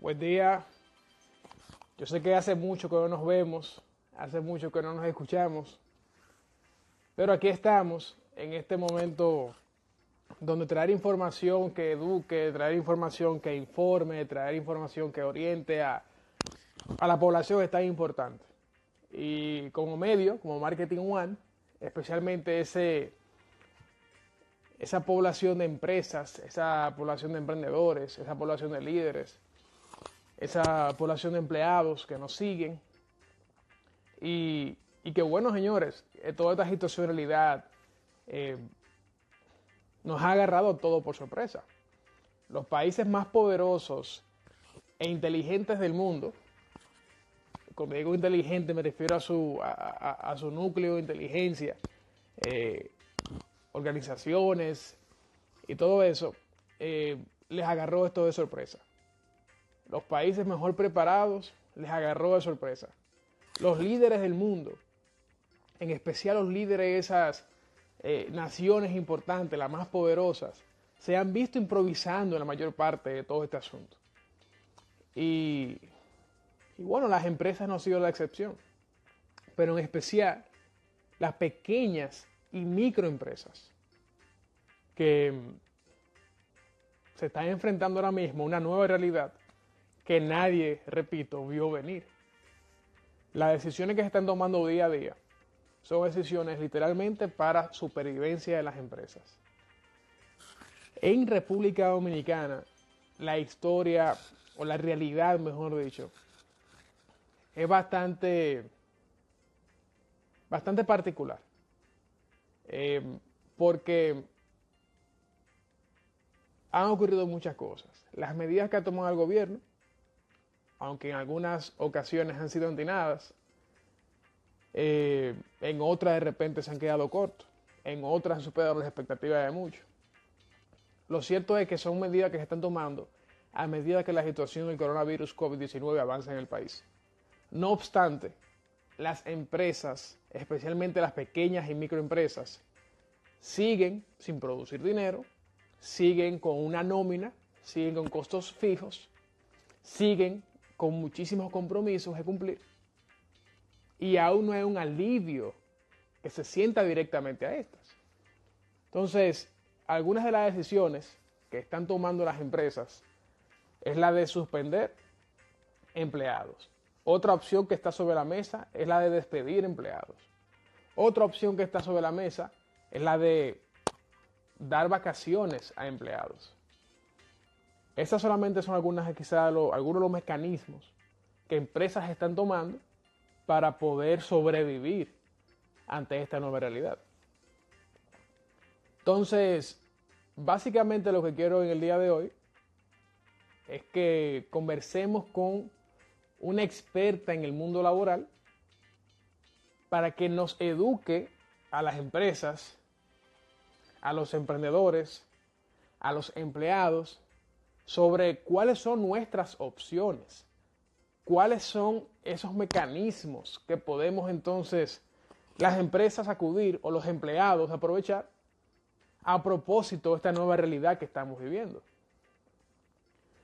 Buen día. Yo sé que hace mucho que no nos vemos, hace mucho que no nos escuchamos, pero aquí estamos en este momento donde traer información que eduque, traer información que informe, traer información que oriente a, a la población es tan importante. Y como medio, como Marketing One, especialmente ese, esa población de empresas, esa población de emprendedores, esa población de líderes, esa población de empleados que nos siguen. Y, y que bueno, señores, eh, toda esta situacionalidad eh, nos ha agarrado todo por sorpresa. Los países más poderosos e inteligentes del mundo, cuando digo inteligente me refiero a su, a, su núcleo de inteligencia, eh, organizaciones y todo eso, les agarró esto de sorpresa. Los países mejor preparados les agarró de sorpresa. Los líderes del mundo, en especial los líderes de esas eh, naciones importantes, las más poderosas, se han visto improvisando en la mayor parte de todo este asunto. Y, y bueno, las empresas no han sido la excepción, pero en especial las pequeñas y microempresas que se están enfrentando ahora mismo a una nueva realidad que nadie, repito, vio venir. Las decisiones que se están tomando día a día son decisiones literalmente para supervivencia de las empresas. En República Dominicana, la historia, o la realidad, mejor dicho, es bastante, bastante particular. Eh, porque han ocurrido muchas cosas. Las medidas que ha tomado el gobierno aunque en algunas ocasiones han sido antinadas, eh, en otras de repente se han quedado cortos, en otras han superado las expectativas de muchos. Lo cierto es que son medidas que se están tomando a medida que la situación del coronavirus COVID-19 avanza en el país. No obstante, las empresas, especialmente las pequeñas y microempresas, siguen sin producir dinero, siguen con una nómina, siguen con costos fijos, siguen con muchísimos compromisos que cumplir. Y aún no hay un alivio que se sienta directamente a estas. Entonces, algunas de las decisiones que están tomando las empresas es la de suspender empleados. Otra opción que está sobre la mesa es la de despedir empleados. Otra opción que está sobre la mesa es la de dar vacaciones a empleados. Estas solamente son algunas, quizás algunos de los mecanismos que empresas están tomando para poder sobrevivir ante esta nueva realidad. Entonces, básicamente lo que quiero en el día de hoy es que conversemos con una experta en el mundo laboral para que nos eduque a las empresas, a los emprendedores, a los empleados sobre cuáles son nuestras opciones, cuáles son esos mecanismos que podemos entonces las empresas acudir o los empleados aprovechar a propósito de esta nueva realidad que estamos viviendo.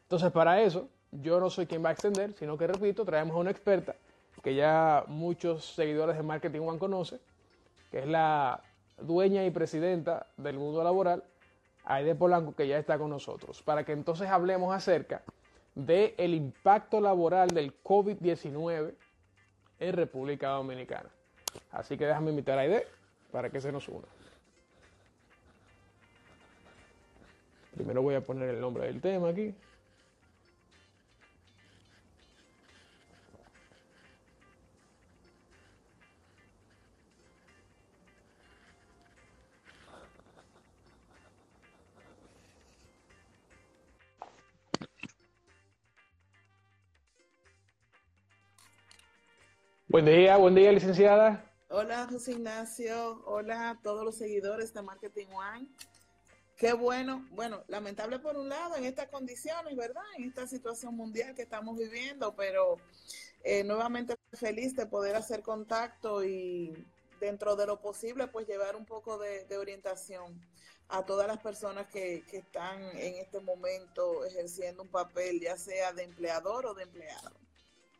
Entonces, para eso, yo no soy quien va a extender, sino que, repito, traemos a una experta que ya muchos seguidores de Marketing One conocen, que es la dueña y presidenta del mundo laboral, Aide Polanco, que ya está con nosotros, para que entonces hablemos acerca del el impacto laboral del COVID-19 en República Dominicana. Así que déjame invitar a Aide para que se nos una. Primero voy a poner el nombre del tema aquí. Buen día, buen día, licenciada. Hola, José Ignacio. Hola a todos los seguidores de Marketing One. Qué bueno, bueno, lamentable por un lado en estas condiciones, ¿verdad? En esta situación mundial que estamos viviendo, pero eh, nuevamente feliz de poder hacer contacto y dentro de lo posible, pues llevar un poco de, orientación a todas las personas que, que están en este momento ejerciendo un papel, ya sea de empleador o de empleado.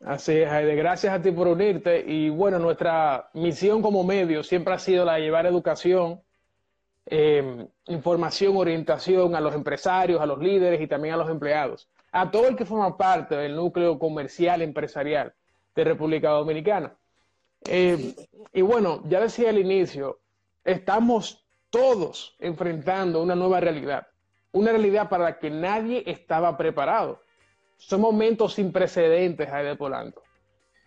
Así es, Heide. Gracias a ti por unirte. Y bueno, nuestra misión como medio siempre ha sido la de llevar educación, eh, información, orientación a los empresarios, a los líderes y también a los empleados, a todo el que forma parte del núcleo comercial empresarial de República Dominicana. Eh, y bueno, ya decía al inicio, estamos todos enfrentando una nueva realidad, una realidad para la que nadie estaba preparado. Son momentos sin precedentes, Aide Polanco.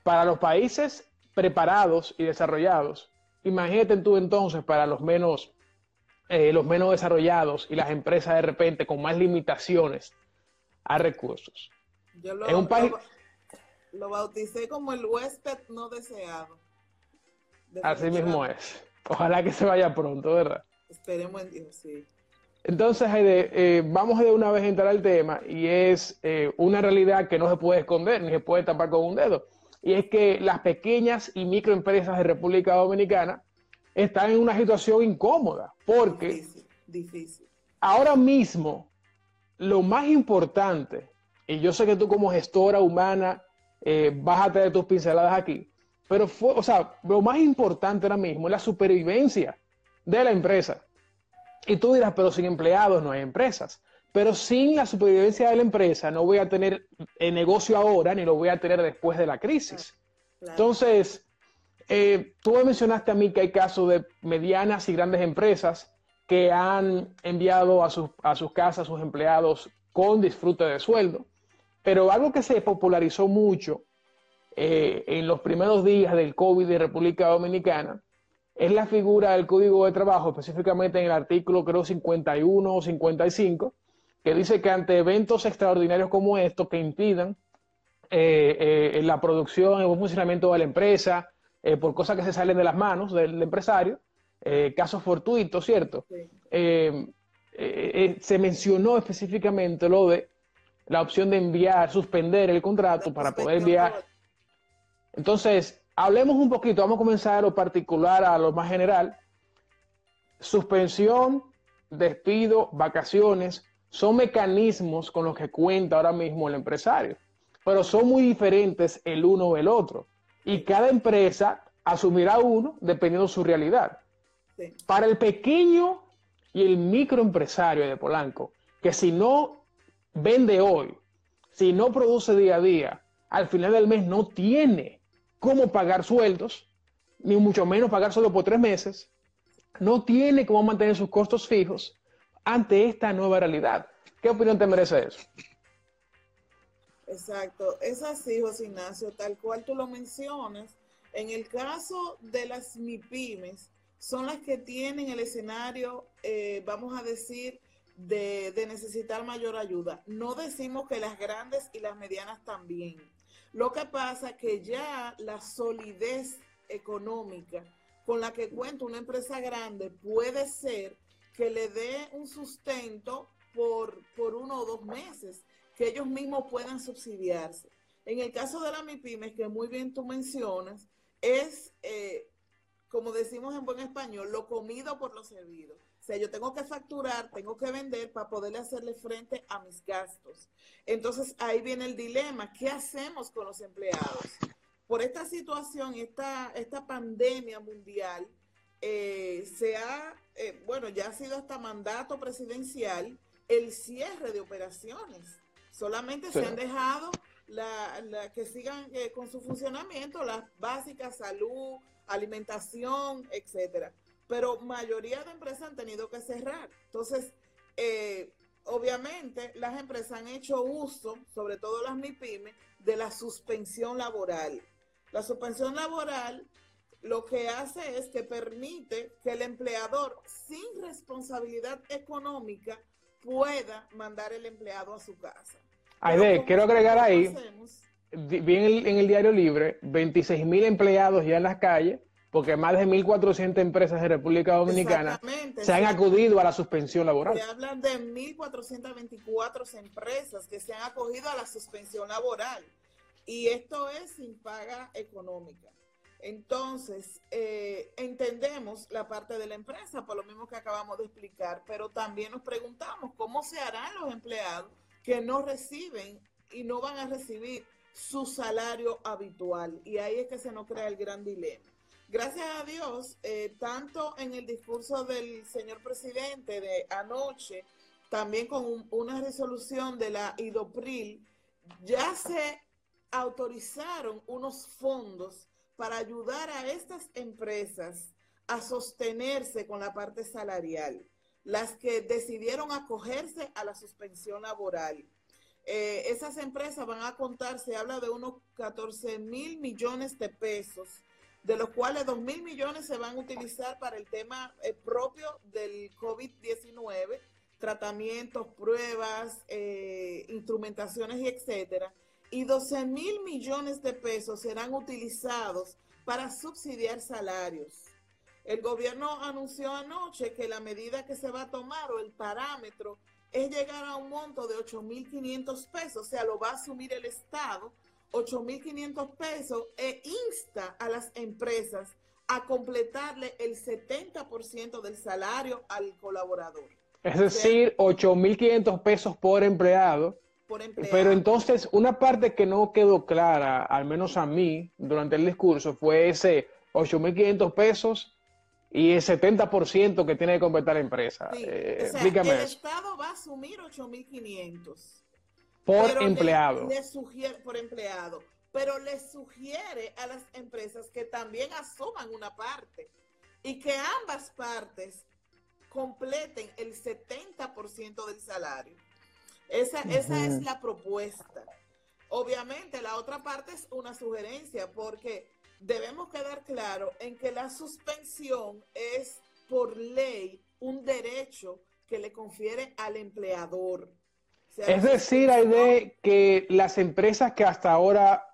Para los países preparados y desarrollados, imagínate tú entonces para los menos, eh, los menos desarrollados y las empresas de repente con más limitaciones a recursos. Yo lo, un país... lo, bauticé como el huésped no deseado. Así mismo es. Ojalá que se vaya pronto, ¿verdad? Esperemos en Dios, sí. Entonces, eh, vamos de una vez a entrar al tema y es eh, una realidad que no se puede esconder ni se puede tapar con un dedo. Y es que las pequeñas y microempresas de República Dominicana están en una situación incómoda porque difícil, difícil. ahora mismo lo más importante, y yo sé que tú como gestora humana eh, vas a tener tus pinceladas aquí, pero fue, o sea, lo más importante ahora mismo es la supervivencia de la empresa. Y tú dirás, pero sin empleados no hay empresas. Pero sin la supervivencia de la empresa no voy a tener el negocio ahora ni lo voy a tener después de la crisis. Entonces, eh, tú mencionaste a mí que hay casos de medianas y grandes empresas que han enviado a sus, a sus casas a sus empleados con disfrute de sueldo. Pero algo que se popularizó mucho eh, en los primeros días del COVID de República Dominicana es la figura del Código de Trabajo, específicamente en el artículo creo 51 o 55, que dice que ante eventos extraordinarios como estos que impidan eh, eh, la producción, el buen funcionamiento de la empresa, eh, por cosas que se salen de las manos del empresario, casos fortuitos, ¿cierto? se mencionó específicamente lo de la opción de enviar, suspender el contrato para poder enviar. Entonces, Hablemos un poquito, vamos a comenzar a lo particular, a lo más general. Suspensión, despido, vacaciones, son mecanismos con los que cuenta ahora mismo el empresario, pero son muy diferentes el uno o el otro. Y cada empresa asumirá uno dependiendo de su realidad. Para el pequeño y el microempresario de Polanco, que si no vende hoy, si no produce día a día, al final del mes no tiene cómo pagar sueldos, ni mucho menos pagar solo por tres meses, no tiene cómo mantener sus costos fijos ante esta nueva realidad. ¿Qué opinión te merece eso? Exacto, es así, José Ignacio, tal cual tú lo mencionas. En el caso de las MIPIMES, son las que tienen el escenario, eh, vamos a decir, de, de necesitar mayor ayuda. No decimos que las grandes y las medianas también lo que pasa es que ya la solidez económica con la que cuenta una empresa grande puede ser que le dé un sustento por, por uno o dos meses, que ellos mismos puedan subsidiarse. En el caso de la MIPIMES, que muy bien tú mencionas, es, eh, como decimos en buen español, lo comido por lo servido sea, yo tengo que facturar, tengo que vender para poderle hacerle frente a mis gastos. Entonces ahí viene el dilema, ¿qué hacemos con los empleados? Por esta situación, esta, esta pandemia mundial, eh, se ha, eh, bueno, ya ha sido hasta mandato presidencial el cierre de operaciones. Solamente se han dejado la, que sigan eh, con su funcionamiento, las básicas, salud, alimentación, etcétera pero mayoría de empresas han tenido que cerrar. Entonces, eh, obviamente las empresas han hecho uso, sobre todo las MIPIMES, de la suspensión laboral. La suspensión laboral lo que hace es que permite que el empleador sin responsabilidad económica pueda mandar el empleado a su casa. Aide, quiero agregar ahí, vi en el, diario libre, 26 mil empleados ya en las calles porque más de 1.400 empresas de República Dominicana se han acudido a la suspensión laboral. Se hablan de 1.424 empresas que se han acogido a la suspensión laboral y esto es sin paga económica. Entonces, eh, entendemos la parte de la empresa, por lo mismo que acabamos de explicar, pero también nos preguntamos cómo se harán los empleados que no reciben y no van a recibir su salario habitual. Y ahí es que se nos crea el gran dilema. Gracias a Dios, eh, tanto en el discurso del señor presidente de anoche, también con una resolución de la IDOPRIL, ya se autorizaron unos fondos para ayudar a estas empresas a sostenerse con la parte salarial, las que decidieron acogerse a la suspensión laboral. Eh, esas empresas van a contar, se habla de unos 14 mil millones de pesos, de los cuales 2 mil millones se van a utilizar para el tema eh, propio del COVID-19, tratamientos, pruebas, eh, instrumentaciones y etcétera y 12 mil millones de pesos serán utilizados para subsidiar salarios. El gobierno anunció anoche que la medida que se va a tomar o el parámetro es llegar a un monto de 8.500 pesos, o sea, lo va a asumir el Estado, 8.500 pesos, e insta a las empresas a completarle el 70% del salario al colaborador. Es decir, 8.500 pesos por empleado pero entonces, una parte que no quedó clara, al menos a mí, durante el discurso, fue ese 8.500 pesos y el 70% que tiene que completar la empresa. Eh, explícame. El Estado va a asumir 8.500. Por empleado. Le, sugiere, por empleado. Pero le sugiere a las empresas que también asuman una parte y que ambas partes completen el 70% del salario. Esa, esa es la propuesta. Obviamente, la otra parte es una sugerencia, porque debemos quedar claro en que la suspensión es por ley un derecho que le confiere al empleador. es decir, hay de que las empresas que hasta ahora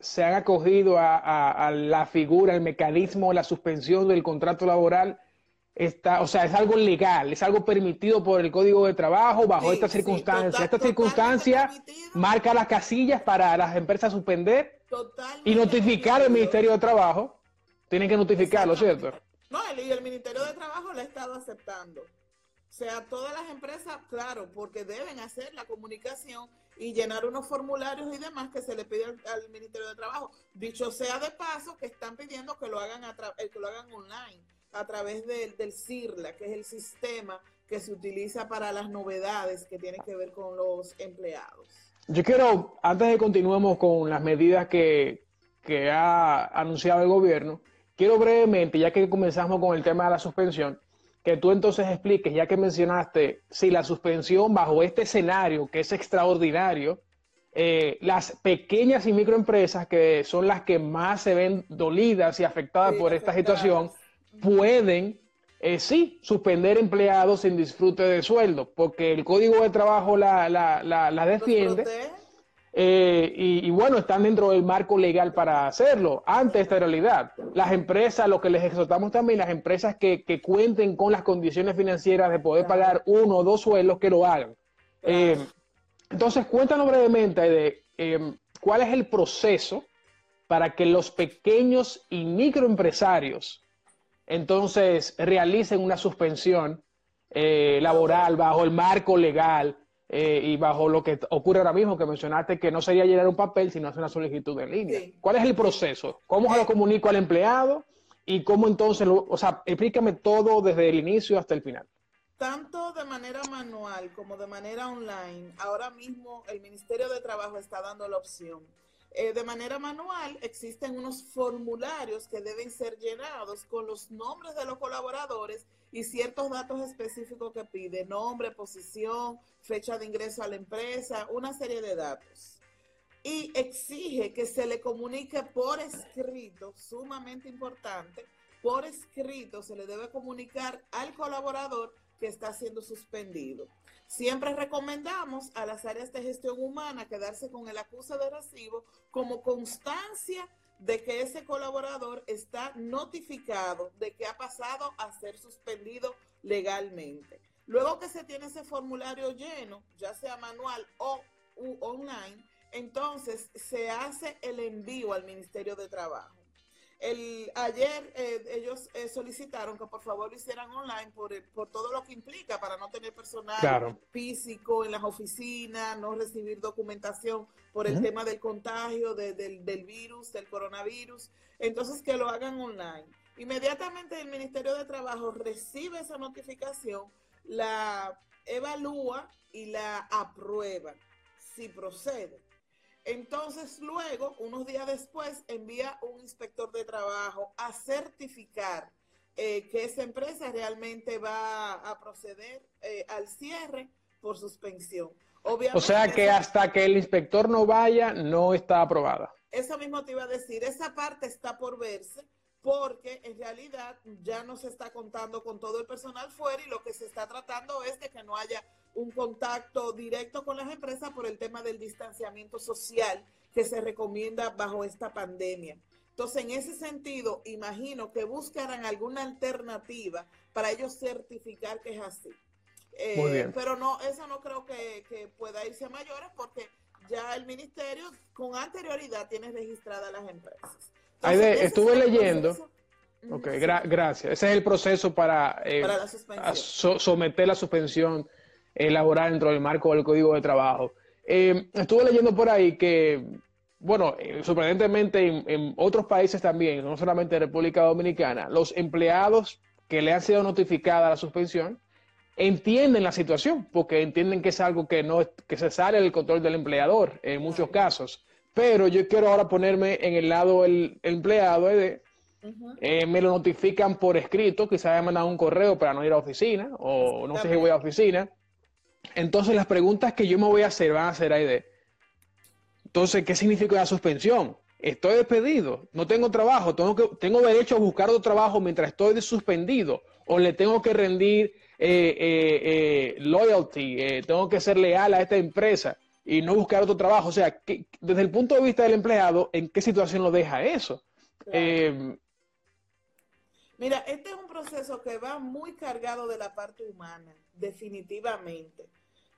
se han acogido a, a la figura, el mecanismo de la suspensión del contrato laboral, Está, o sea, es algo legal, es algo permitido por el Código de Trabajo bajo esta circunstancia. esta circunstancia marca las casillas para las empresas suspender y notificar al Ministerio de Trabajo. Tienen que notificarlo, ¿cierto? No, y el Ministerio de Trabajo lo ha estado aceptando. O sea, todas las empresas, claro, porque deben hacer la comunicación y llenar unos formularios y demás que se le pide al, Ministerio de Trabajo. Dicho sea de paso, que están pidiendo que lo hagan, a que lo hagan online a través del CIRLA, que es el sistema que se utiliza para las novedades que tienen que ver con los empleados. Yo quiero, antes de continuemos con las medidas que, que ha anunciado el gobierno, quiero brevemente, ya que comenzamos con el tema de la suspensión, que tú entonces expliques, ya que mencionaste, si la suspensión bajo este escenario, que es extraordinario, eh, las pequeñas y microempresas, que son las que más se ven dolidas y afectadas por esta situación, pueden, eh, sí, suspender empleados sin disfrute de sueldo, porque el Código de Trabajo la, la, la, defiende. Eh, y, bueno, están dentro del marco legal para hacerlo. Ante esta realidad, las empresas, lo que les exhortamos también, las empresas que, que cuenten con las condiciones financieras de poder pagar uno o dos sueldos, que lo hagan. Eh, entonces, cuéntanos brevemente de eh, cuál es el proceso para que los pequeños y microempresarios entonces realicen una suspensión eh, laboral bajo el marco legal eh, y bajo lo que ocurre ahora mismo, que mencionaste que no sería llenar un papel, sino hacer una solicitud en línea. ¿Cuál es el proceso? ¿Cómo se lo comunico al empleado? ¿Y cómo entonces, lo, o sea, explícame todo desde el inicio hasta el final? Tanto de manera manual como de manera online, ahora mismo el Ministerio de Trabajo está dando la opción eh, de manera manual existen unos formularios que deben ser llenados con los nombres de los colaboradores y ciertos datos específicos que pide, nombre, posición, fecha de ingreso a la empresa, una serie de datos. Y exige que se le comunique por escrito, sumamente importante, por escrito se le debe comunicar al colaborador que está siendo suspendido. Siempre recomendamos a las áreas de gestión humana quedarse con el acuse de recibo como constancia de que ese colaborador está notificado de que ha pasado a ser suspendido legalmente. Luego que se tiene ese formulario lleno, ya sea manual o online, entonces se hace el envío al Ministerio de Trabajo. El, ayer eh, ellos eh, solicitaron que por favor lo hicieran online por, por todo lo que implica para no tener personal físico en las oficinas, no recibir documentación por el tema del contagio del, del virus, del coronavirus. Entonces que lo hagan online. Inmediatamente el Ministerio de Trabajo recibe esa notificación, la evalúa y la aprueba si procede. Entonces luego, unos días después, envía un inspector de trabajo a certificar eh, que esa empresa realmente va a proceder eh, al cierre por suspensión. o sea que hasta que el inspector no vaya, no está aprobada. Eso mismo te iba a decir, esa parte está por verse porque en realidad ya no se está contando con todo el personal fuera y lo que se está tratando es de que no haya un contacto directo con las empresas por el tema del distanciamiento social que se recomienda bajo esta pandemia. Entonces, en ese sentido, imagino que buscarán alguna alternativa para ellos certificar que es así. Eh, pero no, eso no creo que, que pueda irse a mayores porque ya el ministerio con anterioridad tiene registradas las empresas estuve leyendo. Ok, gracias. Ese es el proceso para, eh, someter la suspensión laboral dentro del marco del Código de Trabajo. Eh, estuve leyendo por ahí que, bueno, eh, sorprendentemente en, otros países también, no solamente en República Dominicana, los empleados que le han sido notificada la suspensión entienden la situación, porque entienden que es algo que no que se sale del control del empleador en muchos casos. Pero yo quiero ahora ponerme en el lado del empleado de, eh, me lo notifican por escrito, quizás me mandan un correo para no ir a oficina, o no sé si voy a oficina. Entonces las preguntas que yo me voy a hacer van a ser ahí de, entonces, ¿qué significa la suspensión? Estoy despedido, no tengo trabajo, tengo, que, tengo derecho a buscar otro trabajo mientras estoy suspendido, o le tengo que rendir eh, eh, loyalty, tengo que ser leal a esta empresa y no buscar otro trabajo. O sea, que, desde el punto de vista del empleado, ¿en qué situación lo deja eso? Eh, Mira, este es un proceso que va muy cargado de la parte humana, definitivamente.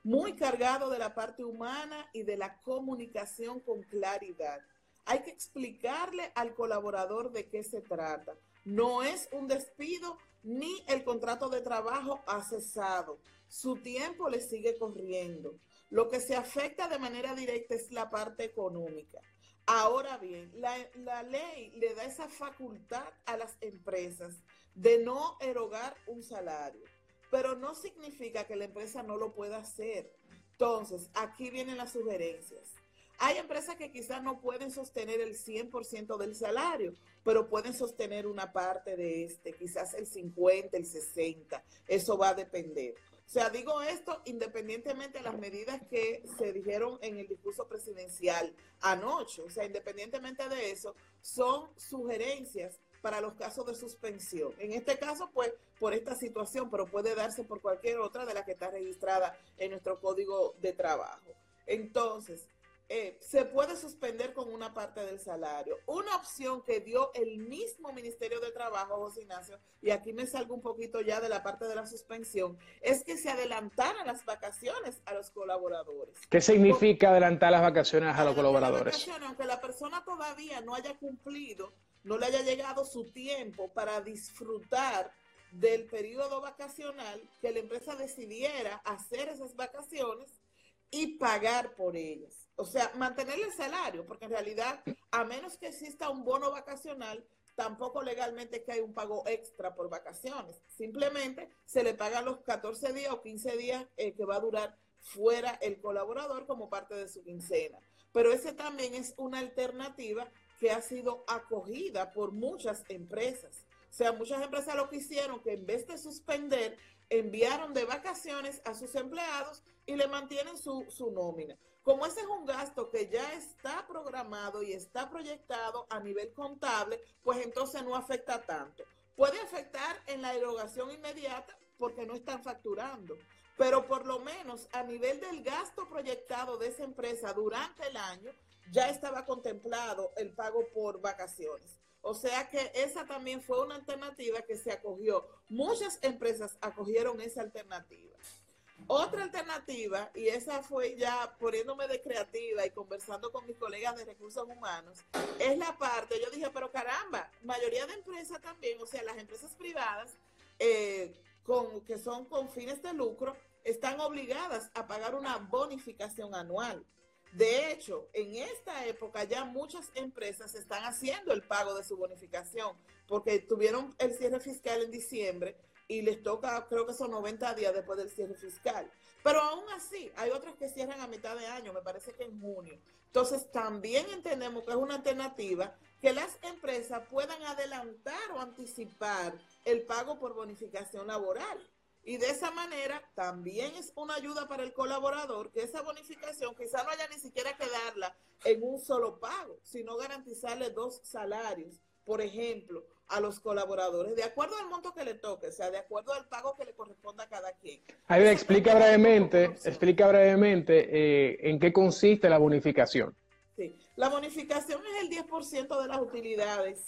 Muy cargado de la parte humana y de la comunicación con claridad. Hay que explicarle al colaborador de qué se trata. No es un despido ni el contrato de trabajo ha cesado. Su tiempo le sigue corriendo. Lo que se afecta de manera directa es la parte económica. Ahora bien, la, ley le da esa facultad a las empresas de no erogar un salario, pero no significa que la empresa no lo pueda hacer. Entonces, aquí vienen las sugerencias. Hay empresas que quizás no pueden sostener el 100% del salario, pero pueden sostener una parte de este, quizás el 50, el 60. Eso va a depender. O sea, digo esto independientemente de las medidas que se dijeron en el discurso presidencial anoche. O sea, independientemente de eso, son sugerencias para los casos de suspensión. En este caso, pues, por esta situación, pero puede darse por cualquier otra de las que está registrada en nuestro código de trabajo. Entonces, eh, se puede suspender con una parte del salario. Una opción que dio el mismo Ministerio de Trabajo, José Ignacio, y aquí me salgo un poquito ya de la parte de la suspensión, es que se adelantaran las vacaciones a los colaboradores. ¿Qué significa adelantar las vacaciones a los colaboradores? aunque la persona todavía no haya cumplido, no le haya llegado su tiempo para disfrutar del periodo vacacional, que la empresa decidiera hacer esas vacaciones y pagar por ellas o sea, mantener el salario, porque en realidad, a menos que exista un bono vacacional, tampoco legalmente que hay un pago extra por vacaciones. Simplemente se le pagan los 14 días o 15 días eh, que va a durar fuera el colaborador como parte de su quincena. Pero ese también es una alternativa que ha sido acogida por muchas empresas. O sea, muchas empresas lo que hicieron que en vez de suspender, enviaron de vacaciones a sus empleados y le mantienen su, su nómina. Como ese es un gasto que ya está programado y está proyectado a nivel contable, pues entonces no afecta tanto. Puede afectar en la erogación inmediata porque no están facturando, pero por lo menos a nivel del gasto proyectado de esa empresa durante el año, ya estaba contemplado el pago por vacaciones. O sea que esa también fue una alternativa que se acogió. Muchas empresas acogieron esa alternativa. Otra alternativa, y esa fue ya poniéndome de creativa y conversando con mis colegas de recursos humanos, es la parte, yo dije, pero caramba, mayoría de empresas también, o sea, las empresas privadas eh, con, que son con fines de lucro, están obligadas a pagar una bonificación anual. De hecho, en esta época ya muchas empresas están haciendo el pago de su bonificación porque tuvieron el cierre fiscal en diciembre y les toca, creo que son 90 días después del cierre fiscal. Pero aún así, hay otras que cierran a mitad de año, me parece que en junio. Entonces, también entendemos que es una alternativa que las empresas puedan adelantar o anticipar el pago por bonificación laboral. Y de esa manera también es una ayuda para el colaborador que esa bonificación quizá no haya ni siquiera que darla en un solo pago, sino garantizarle dos salarios, por ejemplo, a los colaboradores, de acuerdo al monto que le toque, o sea, de acuerdo al pago que le corresponda a cada quien. Ahí explica brevemente, explica brevemente eh, en qué consiste la bonificación. Sí, la bonificación es el 10% de las utilidades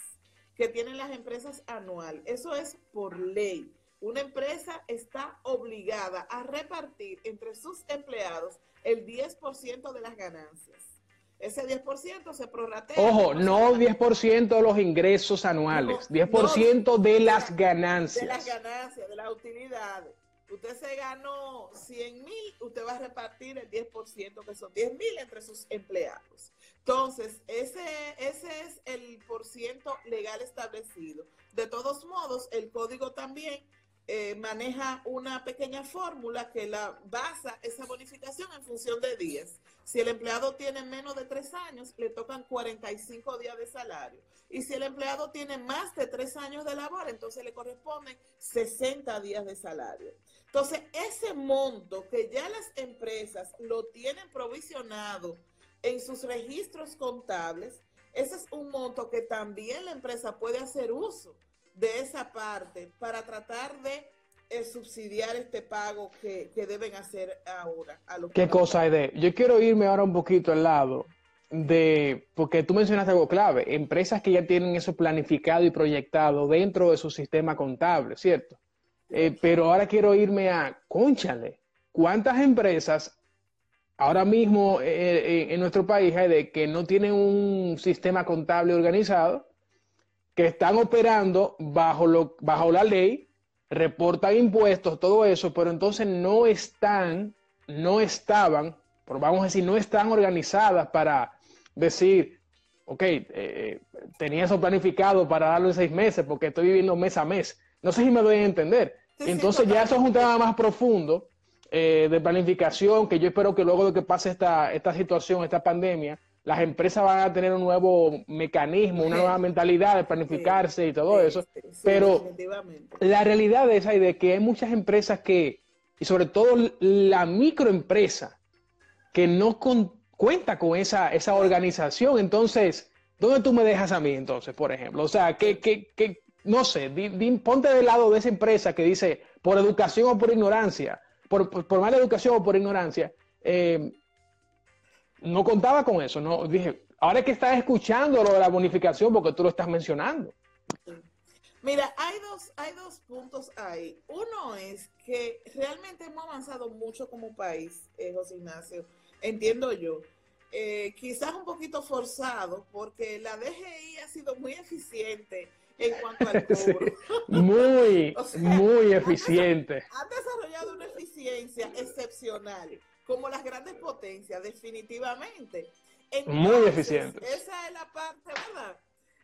que tienen las empresas anual. Eso es por ley. Una empresa está obligada a repartir entre sus empleados el 10% de las ganancias. Ese 10% se prorratea. Ojo, no 10% de los ingresos anuales, 10% de las ganancias. De las ganancias, de las utilidades. Usted se ganó 100 mil, usted va a repartir el 10%, que son 10 mil entre sus empleados. Entonces, ese, ese es el por ciento legal establecido. De todos modos, el código también eh, maneja una pequeña fórmula que la basa esa bonificación en función de días. Si el empleado tiene menos de tres años, le tocan 45 días de salario. Y si el empleado tiene más de tres años de labor, entonces le corresponden 60 días de salario. Entonces, ese monto que ya las empresas lo tienen provisionado en sus registros contables, ese es un monto que también la empresa puede hacer uso de esa parte para tratar de eh, subsidiar este pago que, deben hacer ahora. A los ¿Qué cosa hay de? Yo quiero irme ahora un poquito al lado de, porque tú mencionaste algo clave, empresas que ya tienen eso planificado y proyectado dentro de su sistema contable, ¿cierto? Eh, pero ahora quiero irme a, conchale, ¿cuántas empresas ahora mismo eh, en nuestro país hay de que no tienen un sistema contable organizado que están operando bajo, lo, bajo la ley, reportan impuestos, todo eso, pero entonces no están, no estaban, vamos a decir, no están organizadas para decir, ok, eh, tenía eso planificado para darlo en seis meses porque estoy viviendo mes a mes. No sé si me doy a entender. entonces ya eso es un tema más profundo eh, de planificación que yo espero que luego de que pase esta, esta situación, esta pandemia, las empresas van a tener un nuevo mecanismo, una nueva mentalidad de planificarse y todo eso. pero la realidad es ahí de que hay muchas empresas que, y sobre todo la microempresa, que no cuenta con esa, esa organización. Entonces, ¿dónde tú me dejas a mí entonces, por ejemplo? O sea, que, que, que no sé, ponte del lado de esa empresa que dice, por educación o por ignorancia, por, por, mala educación o por ignorancia, eh, no contaba con eso, no dije, ahora es que estás escuchando lo de la bonificación porque tú lo estás mencionando. Mira, hay dos, hay dos puntos ahí. Uno es que realmente hemos avanzado mucho como país, eh, José Ignacio, entiendo yo. Eh, quizás un poquito forzado porque la DGI ha sido muy eficiente en cuanto al cobro. muy, muy eficiente. Ha desarrollado una eficiencia excepcional como las grandes potencias, definitivamente. Muy eficiente. Esa es la parte, ¿verdad?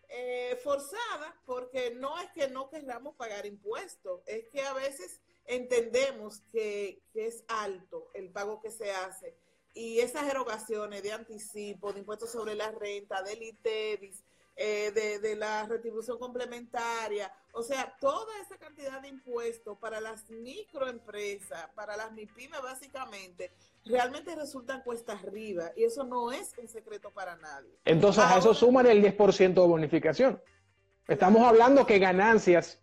Eh, forzada, porque no es que no queramos pagar impuestos, es que a veces entendemos que, que, es alto el pago que se hace y esas erogaciones de anticipo, de impuestos sobre la renta, del ITEVIS, eh, de, de, la retribución complementaria, o sea, toda esa cantidad de impuestos para las microempresas, para las MIPIMES básicamente, realmente resultan cuesta arriba y eso no es un secreto para nadie. Entonces a eso suman el 10% de bonificación. Estamos hablando que ganancias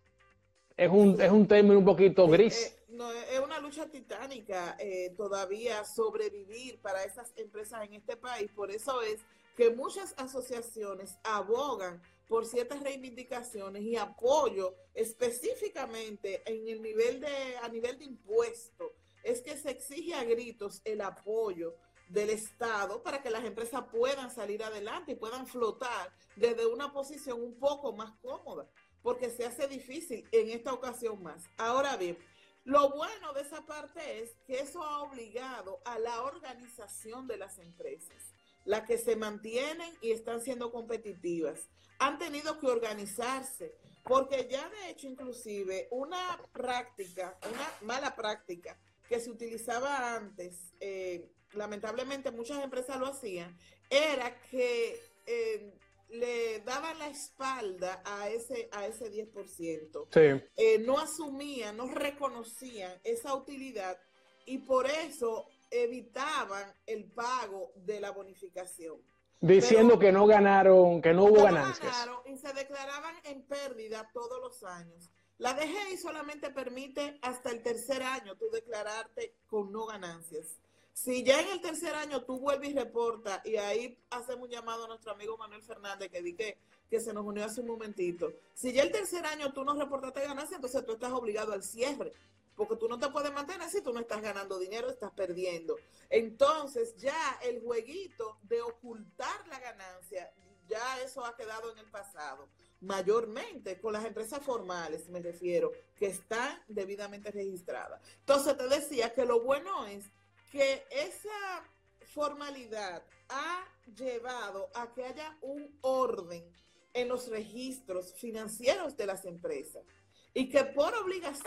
es un, es un término un poquito eh, gris. Eh, no, es una lucha titánica todavía sobrevivir para esas empresas en este país. Por eso es que muchas asociaciones abogan por ciertas reivindicaciones y apoyo específicamente en el nivel de, a nivel de impuesto es que se exige a gritos el apoyo del Estado para que las empresas puedan salir adelante y puedan flotar desde una posición un poco más cómoda, porque se hace difícil en esta ocasión más. Ahora bien, lo bueno de esa parte es que eso ha obligado a la organización de las empresas, las que se mantienen y están siendo competitivas. Han tenido que organizarse, porque ya de hecho inclusive una práctica, una mala práctica que se utilizaba antes, eh, lamentablemente muchas empresas lo hacían, era que eh, le daban la espalda a ese, a ese 10%. Eh, no asumían, no reconocían esa utilidad y por eso evitaban el pago de la bonificación. Diciendo que no ganaron, que no hubo ganancias. y se declaraban en pérdida todos los años. La DGI solamente permite hasta el tercer año tú declararte con no ganancias. Si ya en el tercer año tú vuelves y reporta, y ahí hacemos un llamado a nuestro amigo Manuel Fernández, que di que, se nos unió hace un momentito. Si ya el tercer año tú no reportaste ganancias, entonces tú estás obligado al cierre, porque tú no te puedes mantener si tú no estás ganando dinero, estás perdiendo. Entonces ya el jueguito de ocultar la ganancia, ya eso ha quedado en el pasado mayormente con las empresas formales, me refiero, que están debidamente registradas. Entonces te decía que lo bueno es que esa formalidad ha llevado a que haya un orden en los registros financieros de las empresas y que por obligación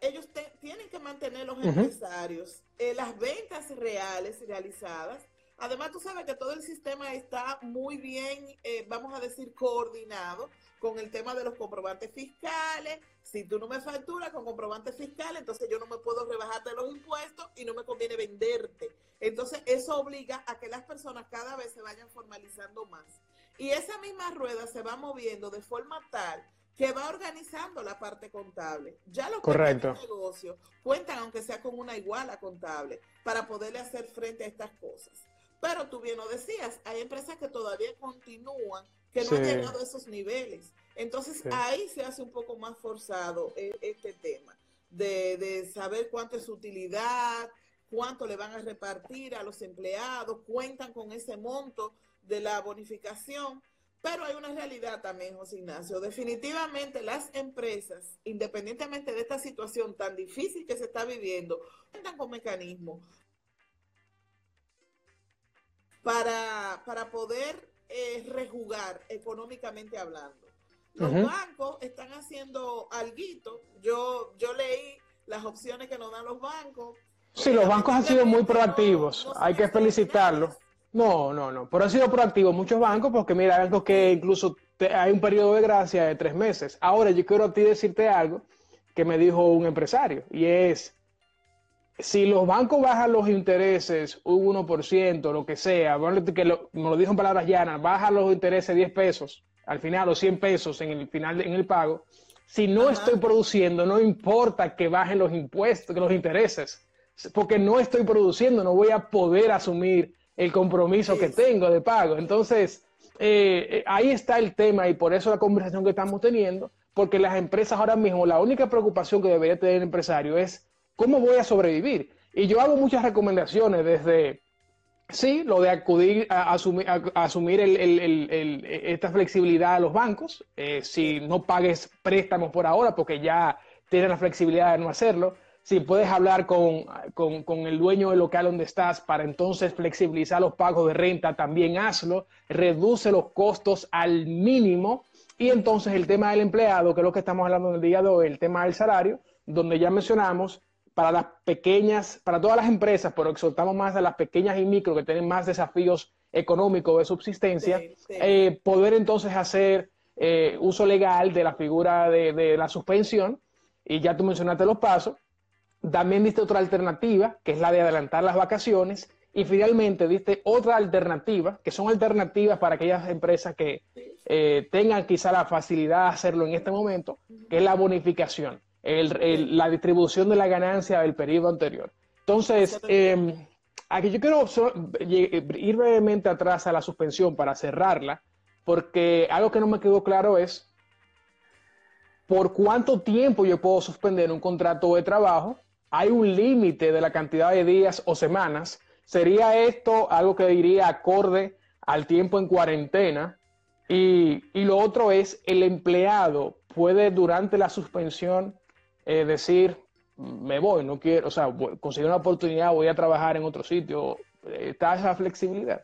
ellos tienen que mantener los empresarios eh, las ventas reales realizadas. Además, tú sabes que todo el sistema está muy bien, eh, vamos a decir, coordinado con el tema de los comprobantes fiscales. Si tú no me facturas con comprobantes fiscales, entonces yo no me puedo rebajarte los impuestos y no me conviene venderte. Entonces eso obliga a que las personas cada vez se vayan formalizando más. Y esa misma rueda se va moviendo de forma tal que va organizando la parte contable. Ya los negocios cuentan, aunque sea con una iguala contable, para poderle hacer frente a estas cosas. Pero tú bien lo decías, hay empresas que todavía continúan que no han llegado a esos niveles. Entonces ahí se hace un poco más forzado e, este tema de, saber cuánto es su utilidad, cuánto le van a repartir a los empleados, cuentan con ese monto de la bonificación. Pero hay una realidad también, José Ignacio. Definitivamente las empresas, independientemente de esta situación tan difícil que se está viviendo, cuentan con mecanismos para, para poder eh, rejugar económicamente hablando. Los bancos están haciendo algo. Yo, yo leí las opciones que nos dan los bancos. Sí, los bancos han sido muy proactivos. Hay que felicitarlos. No, no, no. Pero han sido proactivos muchos bancos porque mira, bancos que incluso hay un periodo de gracia de tres meses. Ahora yo quiero a ti decirte algo que me dijo un empresario y es, si los bancos bajan los intereses un 1%, lo que sea, que lo, me lo dijo en palabras llanas, bajan los intereses 10 pesos, al final, o 100 pesos en el final, en el pago, si no estoy produciendo, no importa que bajen los impuestos, que los intereses, porque no estoy produciendo, no voy a poder asumir el compromiso que tengo de pago. Entonces, eh, eh, ahí está el tema y por eso la conversación que estamos teniendo, porque las empresas ahora mismo, la única preocupación que debería tener el empresario es ¿Cómo voy a sobrevivir? Y yo hago muchas recomendaciones desde, sí, lo de acudir a, asumir, esta flexibilidad a los bancos, eh, si no pagues préstamos por ahora porque ya tienes la flexibilidad de no hacerlo, si puedes hablar con, con, el dueño del local donde estás para entonces flexibilizar los pagos de renta, también hazlo, reduce los costos al mínimo. Y entonces el tema del empleado, que es lo que estamos hablando en el día de hoy, el tema del salario, donde ya mencionamos para las pequeñas, para todas las empresas, pero exhortamos más a las pequeñas y micro que tienen más desafíos económicos de subsistencia, eh, poder entonces hacer eh, uso legal de la figura de, la suspensión, y ya tú mencionaste los pasos, también diste otra alternativa, que es la de adelantar las vacaciones, y finalmente diste otra alternativa, que son alternativas para aquellas empresas que eh, tengan quizá la facilidad de hacerlo en este momento, que es la bonificación la distribución de la ganancia del periodo anterior. Entonces, em, aquí yo quiero ir brevemente atrás a la suspensión para cerrarla, porque algo que no me quedó claro es por cuánto tiempo yo puedo suspender un contrato de trabajo hay un límite de la cantidad de días o semanas. ¿Sería esto algo que diría acorde al tiempo en cuarentena? Y, lo otro es, el empleado puede durante la suspensión eh, decir, me voy, no quiero, o sea, conseguir una oportunidad, voy a trabajar en otro sitio. ¿Está esa flexibilidad?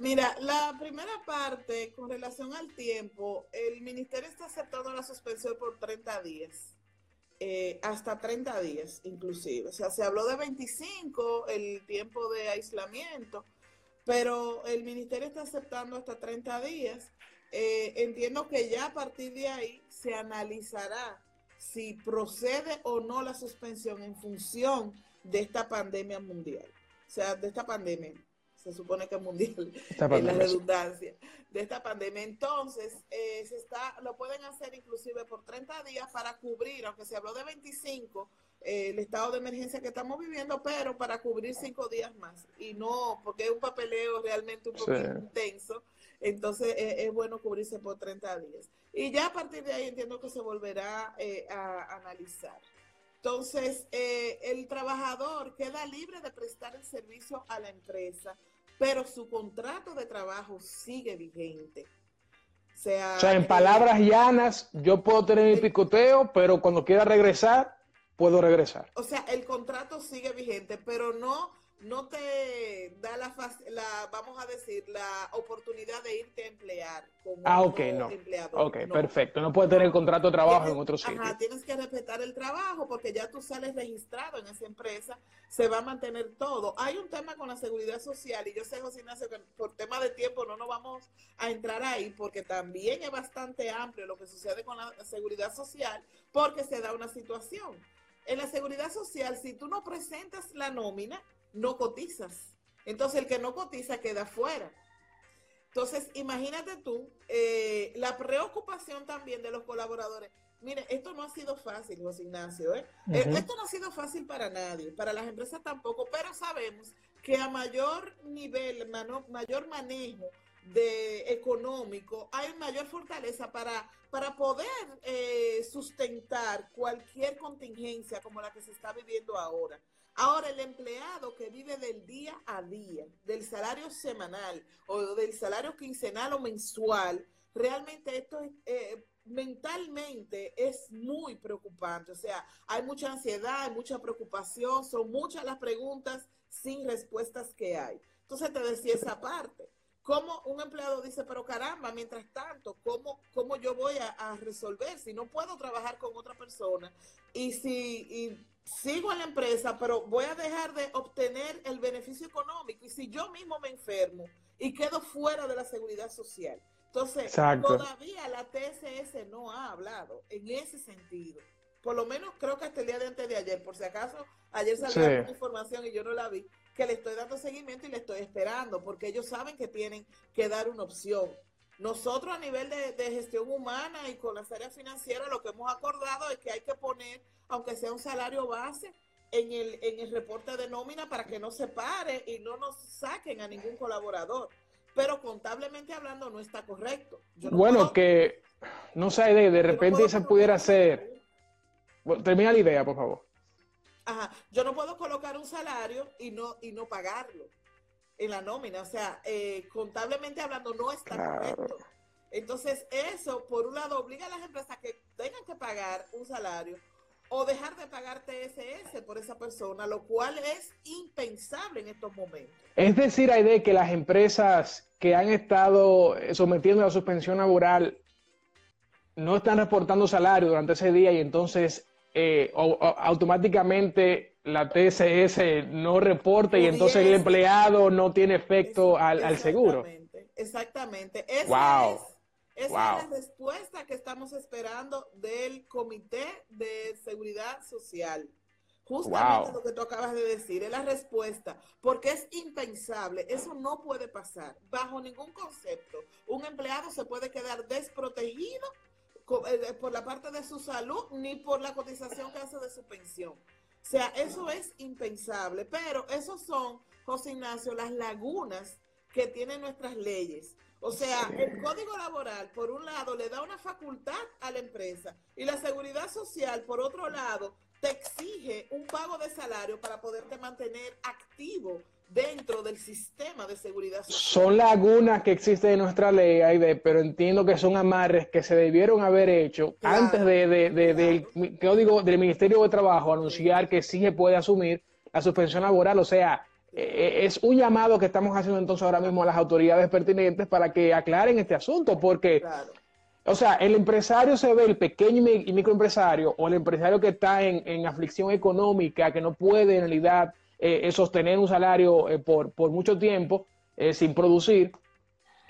Mira, la primera parte con relación al tiempo, el ministerio está aceptando la suspensión por 30 días. Eh, hasta 30 días inclusive. O sea, se habló de 25 el tiempo de aislamiento, pero el ministerio está aceptando hasta 30 días. Eh, entiendo que ya a partir de ahí se analizará si procede o no la suspensión en función de esta pandemia mundial. O sea, de esta pandemia se supone que es mundial, en la redundancia de esta pandemia. Entonces, eh, se está, lo pueden hacer inclusive por 30 días para cubrir, aunque se habló de 25, eh, el estado de emergencia que estamos viviendo, pero para cubrir cinco días más. Y no, porque es un papeleo realmente un poco intenso, entonces eh, es bueno cubrirse por 30 días. Y ya a partir de ahí entiendo que se volverá a analizar. Entonces, el trabajador queda libre de prestar el servicio a la empresa pero su contrato de trabajo sigue vigente. O sea, en palabras llanas, yo puedo tener mi picoteo, pero cuando quiera regresar, puedo regresar. O sea, el contrato sigue vigente, pero no no te da la, la, vamos a decir, la oportunidad de irte a emplear como ah, ok, no. empleador. Ok, perfecto. No puedes tener contrato de trabajo en otro sitio. Ajá, tienes que respetar el trabajo porque ya tú sales registrado en esa empresa, se va a mantener todo. Hay un tema con la seguridad social y yo sé, José Ignacio, que por tema de tiempo no nos vamos a entrar ahí porque también es bastante amplio lo que sucede con la seguridad social porque se da una situación. En la seguridad social, si tú no presentas la nómina, no cotizas. Entonces el que no cotiza queda fuera. Entonces, imagínate tú eh, la preocupación también de los colaboradores. Mire, esto no ha sido fácil, José Ignacio. ¿eh? Eh, esto no ha sido fácil para nadie, para las empresas tampoco, pero sabemos que a mayor nivel, mayor manejo de económico, hay mayor fortaleza para, para poder sustentar cualquier contingencia como la que se está viviendo ahora. Ahora, el empleado que vive del día a día, del salario semanal o del salario quincenal o mensual, realmente esto eh, mentalmente es muy preocupante. O sea, hay mucha ansiedad, hay mucha preocupación, son muchas las preguntas sin respuestas que hay. Entonces te decía esa parte. ¿Cómo un empleado dice, pero caramba, mientras tanto, ¿cómo, cómo yo voy a, a resolver si no puedo trabajar con otra persona? Y si y sigo en la empresa, pero voy a dejar de obtener el beneficio económico. Y si yo mismo me enfermo y quedo fuera de la seguridad social. Entonces, todavía la TSS no ha hablado en ese sentido. Por lo menos creo que hasta el día de antes de ayer, por si acaso, ayer salió una información y yo no la vi, que le estoy dando seguimiento y le estoy esperando, porque ellos saben que tienen que dar una opción. Nosotros a nivel de, gestión humana y con las áreas financieras lo que hemos acordado es que hay que poner, aunque sea un salario base, en el, en el reporte de nómina para que no se pare y no nos saquen a ningún colaborador. Pero contablemente hablando no está correcto. bueno, que no sé, de, de repente se pudiera hacer... termina la idea, por favor. Ajá, yo no puedo colocar un salario y no, y no pagarlo en la nómina. O sea, eh, contablemente hablando, no está correcto. Entonces, eso, por un lado, obliga a las empresas que tengan que pagar un salario o dejar de pagar TSS por esa persona, lo cual es impensable en estos momentos. Es decir, hay de que las empresas que han estado sometiendo a la suspensión laboral no están reportando salario durante ese día y entonces eh, automáticamente la TSS no reporta y entonces el empleado no tiene efecto al, seguro. Exactamente. Esa, es, esa es la respuesta que estamos esperando del Comité de Seguridad Social. Justamente lo que tú acabas de decir, es la respuesta, porque es impensable, eso no puede pasar, bajo ningún concepto. Un empleado se puede quedar desprotegido eh, por la parte de su salud ni por la cotización que hace de su pensión. O sea, eso es impensable, pero esos son, José Ignacio, las lagunas que tienen nuestras leyes. O sea, el código laboral, por un lado, le da una facultad a la empresa y la seguridad social, por otro lado, te exige un pago de salario para poderte mantener activo dentro del sistema de seguridad social. Son lagunas que existen en nuestra ley, Aide, pero entiendo que son amarres que se debieron haber hecho antes de, de, de, del, del Ministerio de Trabajo anunciar que sí se puede asumir la suspensión laboral. O sea, eh, eh, es un llamado que estamos haciendo entonces ahora mismo a las autoridades pertinentes para que aclaren este asunto, porque, o sea, el empresario se ve, el pequeño y microempresario, o el empresario que está en, en aflicción económica, que no puede en realidad eh, sostener un salario por, por, mucho tiempo sin producir,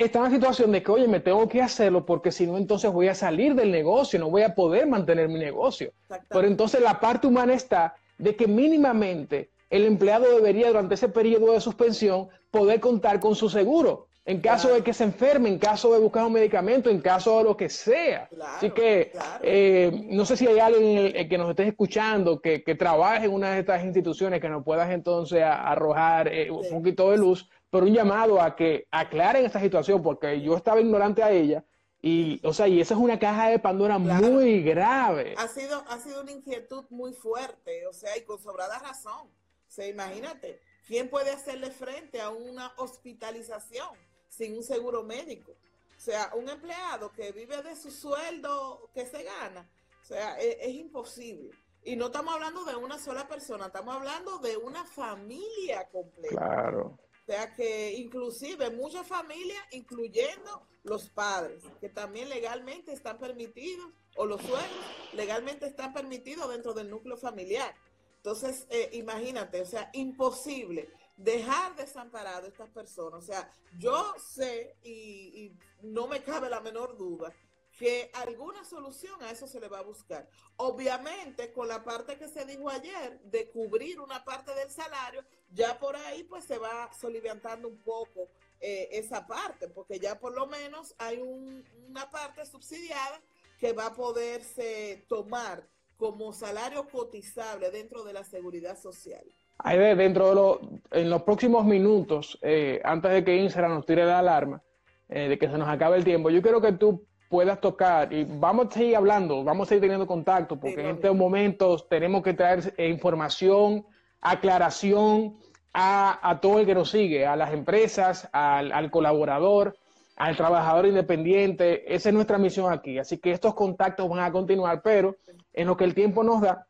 está en la situación de que, oye, me tengo que hacerlo porque si no, entonces voy a salir del negocio, no voy a poder mantener mi negocio. Pero entonces la parte humana está de que mínimamente el empleado debería durante ese periodo de suspensión poder contar con su seguro. En caso de que se enferme, en caso de buscar un medicamento, en caso de lo que sea. Así que eh, no sé si hay alguien que nos esté escuchando que, trabaje en una de estas instituciones que nos puedas entonces arrojar eh, un poquito de luz, pero un llamado a que aclaren esta situación, porque yo estaba ignorante a ella y, o sea, y esa es una caja de Pandora muy grave. Ha sido, ha sido una inquietud muy fuerte, o sea, y con sobrada razón. O sea, imagínate, ¿quién puede hacerle frente a una hospitalización sin un seguro médico? O sea, un empleado que vive de su sueldo que se gana, o sea, e, es, imposible. Y no estamos hablando de una sola persona, estamos hablando de una familia completa. Claro. O sea que inclusive muchas familias, incluyendo los padres, que también legalmente están permitidos, o los suegros, legalmente están permitidos dentro del núcleo familiar. Entonces, eh, imagínate, o sea, imposible dejar desamparado a estas personas. O sea, yo sé y, no me cabe la menor duda que alguna solución a eso se le va a buscar. Obviamente, con la parte que se dijo ayer de cubrir una parte del salario, ya por ahí pues se va soliviantando un poco eh, esa parte, porque ya por lo menos hay una parte subsidiada que va a poderse tomar como salario cotizable dentro de la seguridad social. Ahí dentro de lo, en los próximos minutos, eh, antes de que Insera nos tire la alarma, eh, de que se nos acabe el tiempo, yo quiero que tú puedas tocar y vamos a seguir hablando, vamos a seguir teniendo contacto, porque en estos momentos tenemos que traer eh, información, aclaración a, todo el que nos sigue, a las empresas, al, al colaborador, al trabajador independiente. Esa es nuestra misión aquí. Así que estos contactos van a continuar, pero en lo que el tiempo nos da,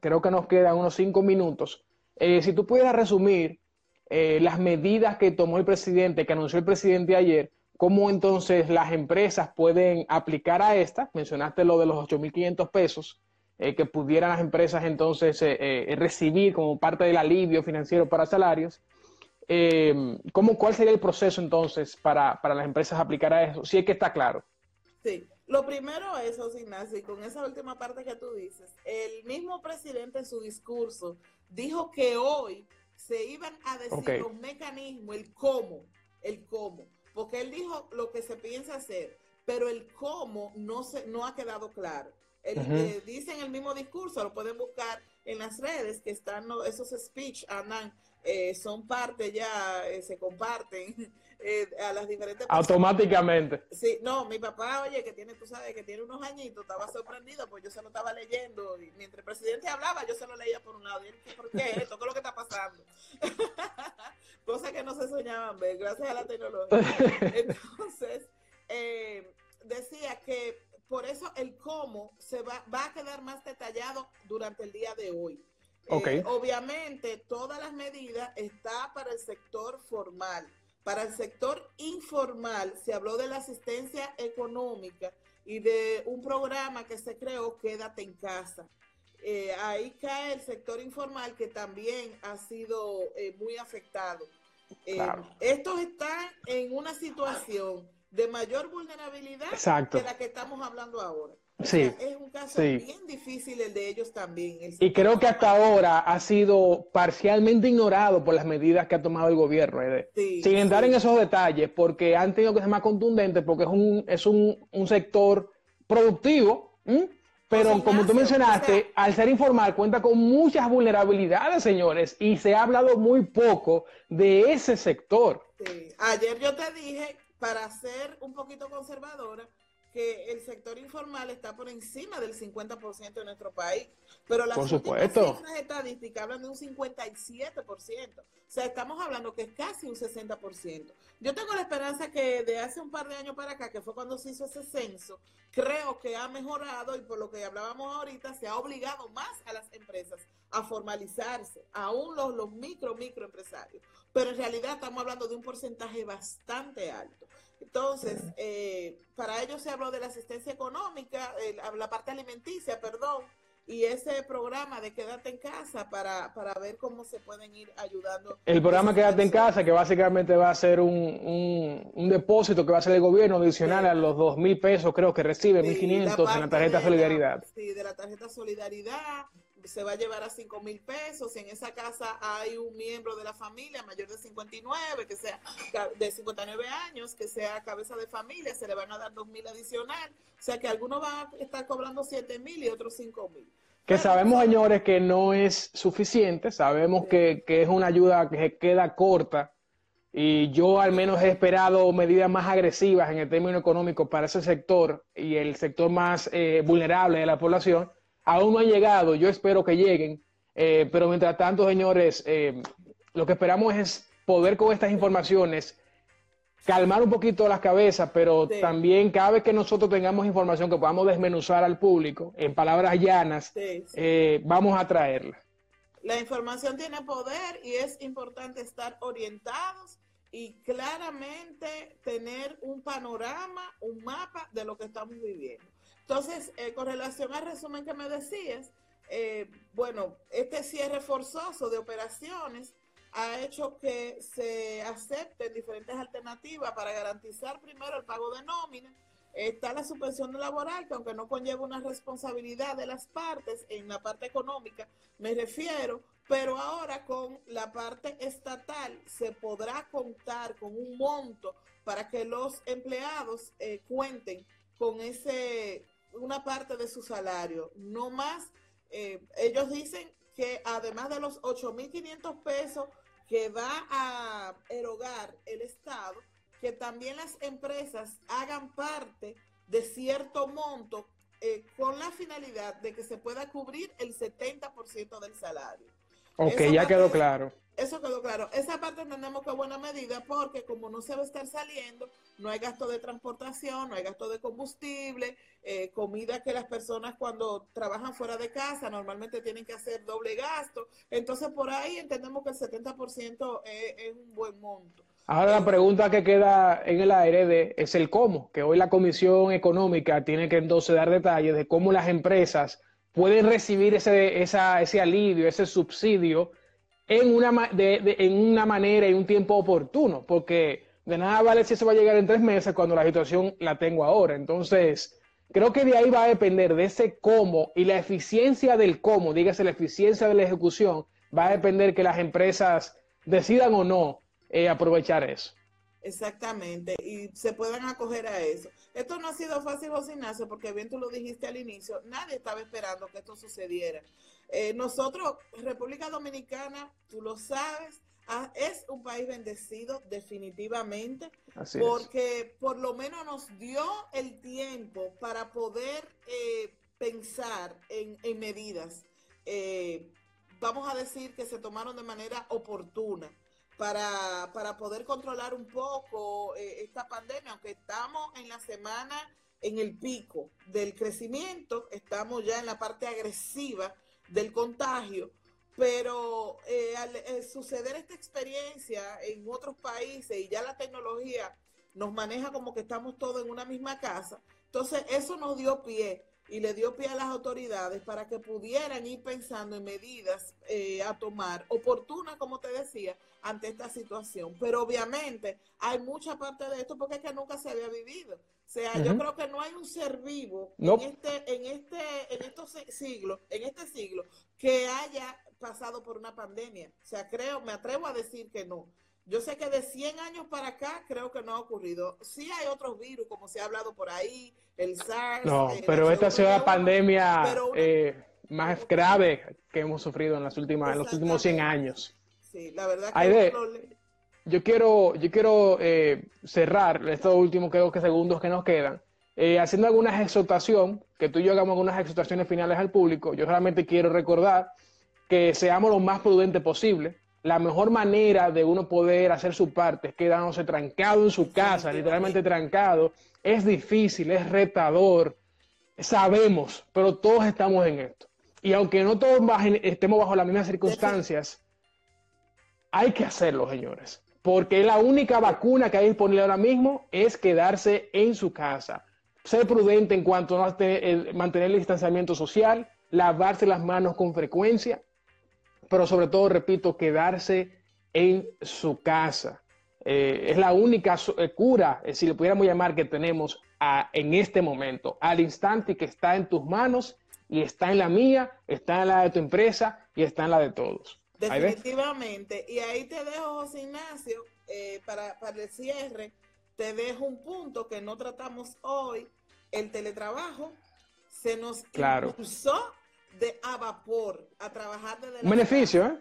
creo que nos quedan unos cinco minutos. Eh, si tú pudieras resumir eh, las medidas que tomó el presidente, que anunció el presidente ayer, cómo entonces las empresas pueden aplicar a esta, mencionaste lo de los 8.500 pesos, eh, que pudieran las empresas entonces recibir como parte del alivio financiero para salarios. ¿cómo, ¿Cuál sería el proceso entonces para, para las empresas aplicar a eso? Si es que está claro. Sí, lo primero es, Ignacio, y con esa última parte que tú dices, el mismo presidente en su discurso dijo que hoy se iban a decir los mecanismos, el cómo, el cómo, porque él dijo lo que se piensa hacer, pero el cómo no, se, no ha quedado claro. Él, eh, dice en el mismo discurso, lo pueden buscar en las redes, que están esos speech, andan, eh, son parte ya, eh, se comparten eh, a las diferentes personas. Automáticamente. Sí, no, mi papá, oye, que tiene, tú sabes, que tiene unos añitos, estaba sorprendido, pues yo se lo estaba leyendo, y mientras el presidente hablaba, yo se lo leía por un lado, y él, ¿por qué esto? ¿Qué es lo que está pasando? Cosas que no se soñaban ver, gracias a la tecnología. Entonces, eh, decía que por eso el cómo se va, va a quedar más detallado durante el día de hoy. Okay. Eh, obviamente, todas las medidas están para el sector formal para el sector informal se habló de la asistencia económica y de un programa que se creó, Quédate en casa. Eh, ahí cae el sector informal que también ha sido eh, muy afectado. Eh, estos están en una situación de mayor vulnerabilidad que la que estamos hablando ahora. Sí. es un caso bien difícil el de ellos también. Y creo que hasta ahora ha sido parcialmente ignorado por las medidas que ha tomado el gobierno, sin entrar en esos detalles, porque han tenido que ser más contundentes, porque es un, es un, un sector productivo, pero como tú mencionaste, al ser informal cuenta con muchas vulnerabilidades, señores, y se ha hablado muy poco de ese sector. Ayer yo te dije, para ser un poquito conservadora, que el sector informal está por encima del 50% de nuestro país, pero las por supuesto. cifras estadísticas hablan de un 57%. O sea, estamos hablando que es casi un 60%. Yo tengo la esperanza que de hace un par de años para acá, que fue cuando se hizo ese censo, creo que ha mejorado y por lo que hablábamos ahorita, se ha obligado más a las empresas a formalizarse, aún los, los micro, microempresarios. Pero en realidad estamos hablando de un porcentaje bastante alto. Entonces, eh, para ello se habló de la asistencia económica, eh, la parte alimenticia, perdón, y ese programa de quédate en casa para, para ver cómo se pueden ir ayudando. El programa Quédate en casa, que básicamente va a ser un, un, un depósito que va a hacer el gobierno adicional Sí. a los dos mil pesos, creo que recibe, Sí, mil quinientos en la tarjeta de Solidaridad. sí, de la tarjeta Solidaridad se va a llevar a 5 mil pesos. Si en esa casa hay un miembro de la familia mayor de 59, que sea de 59 años, que sea cabeza de familia, se le van a dar 2 mil adicional. O sea que algunos van a estar cobrando 7 mil y otros 5 mil. Que sabemos, señores, que no es suficiente, sabemos que, que es una ayuda que se queda corta y yo al menos he esperado medidas más agresivas en el término económico para ese sector y el sector más eh, vulnerable de la población. Aún no han llegado, yo espero que lleguen, eh, pero mientras tanto, señores, eh, lo que esperamos es poder con estas informaciones calmar un poquito las cabezas, pero Sí. también cada vez que nosotros tengamos información que podamos desmenuzar al público en palabras llanas, Sí, sí. eh, vamos a traerla. La información tiene poder y es importante estar orientados y claramente tener un panorama, un mapa de lo que estamos viviendo. Entonces, eh, con relación al resumen que me decías, eh, bueno, este cierre forzoso de operaciones ha hecho que se acepten diferentes alternativas para garantizar primero el pago de nómina. Está la suspensión laboral, que aunque no conlleva una responsabilidad de las partes en la parte económica, me refiero, pero ahora con la parte estatal se podrá contar con un monto para que los empleados eh, cuenten con ese una parte de su salario, no más. eh, ellos dicen que además de los 8.500 pesos que va a erogar el Estado, que también las empresas hagan parte de cierto monto eh, con la finalidad de que se pueda cubrir el 70% del salario. Ok, ya quedó claro. Eso quedó claro. Esa parte entendemos que es buena medida porque como no se va a estar saliendo, no hay gasto de transportación, no hay gasto de combustible, eh, comida que las personas cuando trabajan fuera de casa normalmente tienen que hacer doble gasto. Entonces por ahí entendemos que el 70% es, es un buen monto. Ahora la pregunta que queda en el aire de, es el cómo, que hoy la Comisión Económica tiene que entonces dar detalles de cómo las empresas pueden recibir ese, esa, ese alivio, ese subsidio en una, de- de- en una manera y un tiempo oportuno, porque de nada vale si eso va a llegar en tres meses cuando la situación la tengo ahora. Entonces, creo que de ahí va a depender de ese cómo y la eficiencia del cómo, dígase la eficiencia de la ejecución, va a depender que las empresas decidan o no eh, aprovechar eso. Exactamente, y se puedan acoger a eso. Esto no ha sido fácil, José Ignacio, porque bien tú lo dijiste al inicio, nadie estaba esperando que esto sucediera. Eh, nosotros, República Dominicana, tú lo sabes, ah, es un país bendecido definitivamente, Así es. porque por lo menos nos dio el tiempo para poder eh, pensar en, en medidas. eh, vamos a decir que se tomaron de manera oportuna para, para poder controlar un poco eh, esta pandemia, aunque estamos en la semana en el pico del crecimiento, estamos ya en la parte agresiva del contagio, pero eh, al eh, suceder esta experiencia en otros países y ya la tecnología nos maneja como que estamos todos en una misma casa, entonces eso nos dio pie y le dio pie a las autoridades para que pudieran ir pensando en medidas eh, a tomar oportunas, como te decía, ante esta situación. Pero obviamente hay mucha parte de esto porque es que nunca se había vivido. O sea, yo creo que no hay un ser vivo Nope. en este, en este, en estos si- siglos, en este siglo, que haya pasado por una pandemia. O sea, creo, me atrevo a decir que no. Yo sé que de 100 años para acá creo que no ha ocurrido. Sí hay otros virus, como se ha hablado por ahí, el SARS. No, eh, pero esta ha sido la H1N1, pandemia pero una- eh, más grave que hemos sufrido en, las últimas, en los últimos 100 Exactamente. años. Sí, la verdad que le- Yo quiero, yo quiero eh, cerrar estos últimos que segundos que nos quedan, eh, haciendo algunas exhortación, que tú y yo hagamos algunas exhortaciones finales al público, yo solamente quiero recordar que seamos lo más prudentes posible. La mejor manera de uno poder hacer su parte es quedándose trancado en su casa, literalmente trancado. Es difícil, es retador, sabemos, pero todos estamos en esto. Y aunque no todos estemos bajo las mismas circunstancias, hay que hacerlo, señores. Porque la única vacuna que hay disponible ahora mismo es quedarse en su casa. Ser prudente en cuanto a mantener el distanciamiento social, lavarse las manos con frecuencia, pero sobre todo, repito, quedarse en su casa. Eh, es la única eh, cura, eh, si le pudiéramos llamar, que tenemos en este momento, al instante que está en tus manos y está en la mía, está en la de tu empresa y está en la de todos. Definitivamente. Y ahí te dejo, José Ignacio, para, para el cierre, te dejo un punto que no tratamos hoy, el teletrabajo se nos claro. impulsó de a vapor a trabajar desde Un beneficio, ¿eh?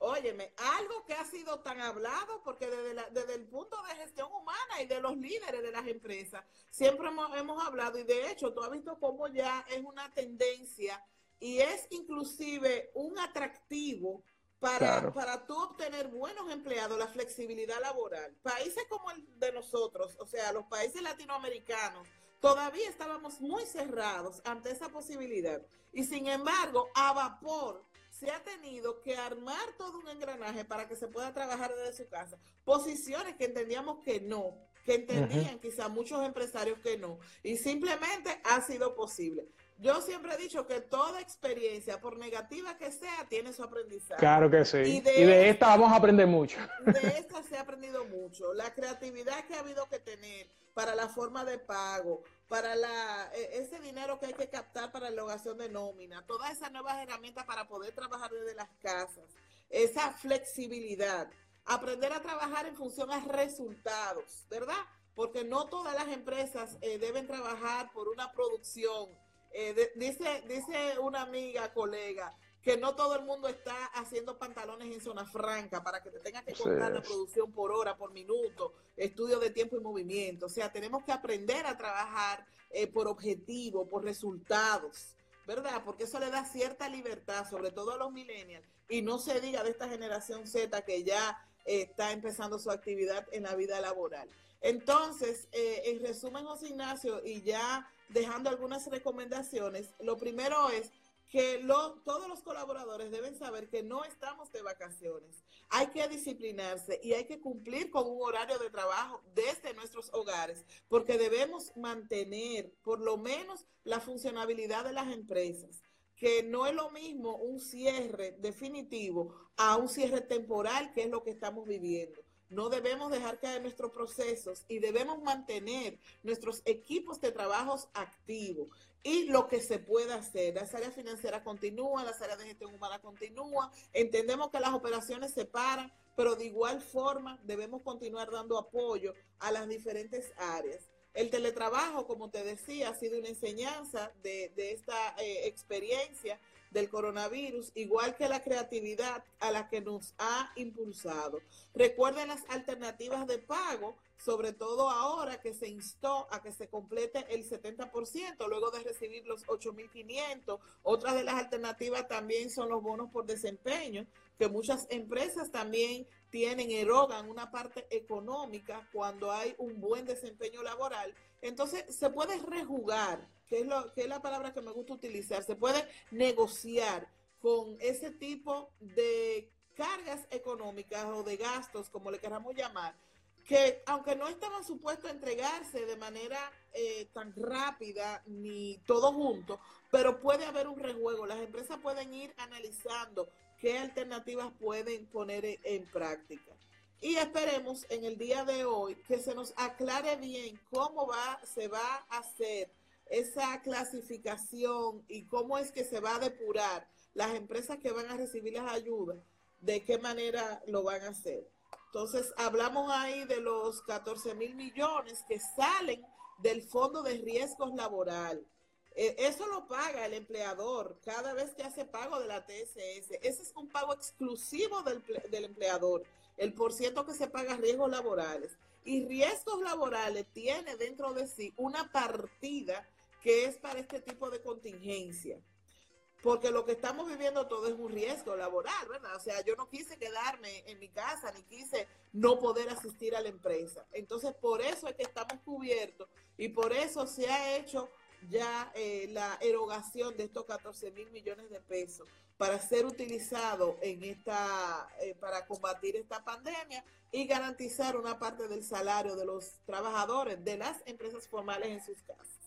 Óyeme, algo que ha sido tan hablado, porque desde, el punto de gestión humana y de los líderes de las empresas, siempre hemos, hablado, y de hecho, tú has visto cómo ya es una tendencia y es inclusive un atractivo para, para tú obtener buenos empleados, la flexibilidad laboral. Países como el de nosotros, o sea, los países latinoamericanos, todavía estábamos muy cerrados ante esa posibilidad. Y sin embargo, a vapor se ha tenido que armar todo un engranaje para que se pueda trabajar desde su casa. Posiciones que entendíamos que no, que entendían quizá muchos empresarios que no. Y simplemente ha sido posible. Yo siempre he dicho que toda experiencia, por negativa que sea, tiene su aprendizaje. Claro que sí. Y de, esta, vamos a aprender mucho. De esta se ha aprendido mucho. La creatividad que ha habido que tener para la forma de pago, para la, e, ese dinero que hay que captar para la erogación de nómina, todas esas nuevas herramientas para poder trabajar desde las casas, esa flexibilidad, aprender a trabajar en función a resultados, ¿verdad? Porque no todas las empresas eh, deben trabajar por una producción. Eh, dice, dice una amiga, colega, que no todo el mundo está haciendo pantalones en zona franca para que te tengas que contar la producción por hora, por minuto, estudio de tiempo y movimiento. O sea, tenemos que aprender a trabajar eh, por objetivo, por resultados, ¿verdad? Porque eso le da cierta libertad, sobre todo a los millennials, y no se diga de esta generación Z que ya eh, está empezando su actividad en la vida laboral. Entonces, eh, en resumen, José Ignacio, y ya dejando algunas recomendaciones, lo primero es que todos los colaboradores deben saber que no estamos de vacaciones. Hay que disciplinarse y hay que cumplir con un horario de trabajo desde nuestros hogares, porque debemos mantener por lo menos la funcionabilidad de las empresas que no es lo mismo un cierre definitivo a un cierre temporal, que es lo que estamos viviendo. No debemos dejar caer nuestros procesos y debemos mantener nuestros equipos de trabajos activos y lo que se puede hacer. Las áreas financieras continúan, las áreas de gestión humana continúan. Entendemos que las operaciones se paran, pero de igual forma debemos continuar dando apoyo a las diferentes áreas. El teletrabajo, como te decía, ha sido una enseñanza de, esta eh, experiencia del coronavirus, igual que la creatividad a la que nos ha impulsado. Recuerden las alternativas de pago, sobre todo ahora que se instó a que se complete el 70% luego de recibir los 8.500. Otras de las alternativas también son los bonos por desempeño, que muchas empresas también tienen, erogan una parte económica cuando hay un buen desempeño laboral. Entonces se puede rejugar que es, lo, que es la palabra que me gusta utilizar, se puede negociar con ese tipo de cargas económicas o de gastos, como le queramos llamar, que aunque no estaban supuestos a entregarse de manera eh, tan rápida ni todo junto, pero puede haber un rejuego. Las empresas pueden ir analizando qué alternativas pueden poner en, práctica. Y esperemos en el día de hoy que se nos aclare bien cómo va, se va a hacer esa clasificación y cómo es que se va a depurar las empresas que van a recibir las ayudas, de qué manera lo van a hacer. Entonces, hablamos ahí de los 14 mil millones que salen del Fondo de Riesgos Laboral. E, eso lo paga el empleador cada vez que hace pago de la TSS. Ese es un pago exclusivo del, del empleador, el por ciento que se paga riesgos laborales. Y riesgos laborales tiene dentro de sí una partida que es para este tipo de contingencia. Porque lo que estamos viviendo todo es un riesgo laboral, ¿verdad? O sea, yo no quise quedarme en mi casa, ni quise no poder asistir a la empresa. Entonces, por eso es que estamos cubiertos y por eso se ha hecho ya eh, la erogación de estos 14 mil millones de pesos para ser utilizado en esta, eh, para combatir esta pandemia y garantizar una parte del salario de los trabajadores de las empresas formales en sus casas.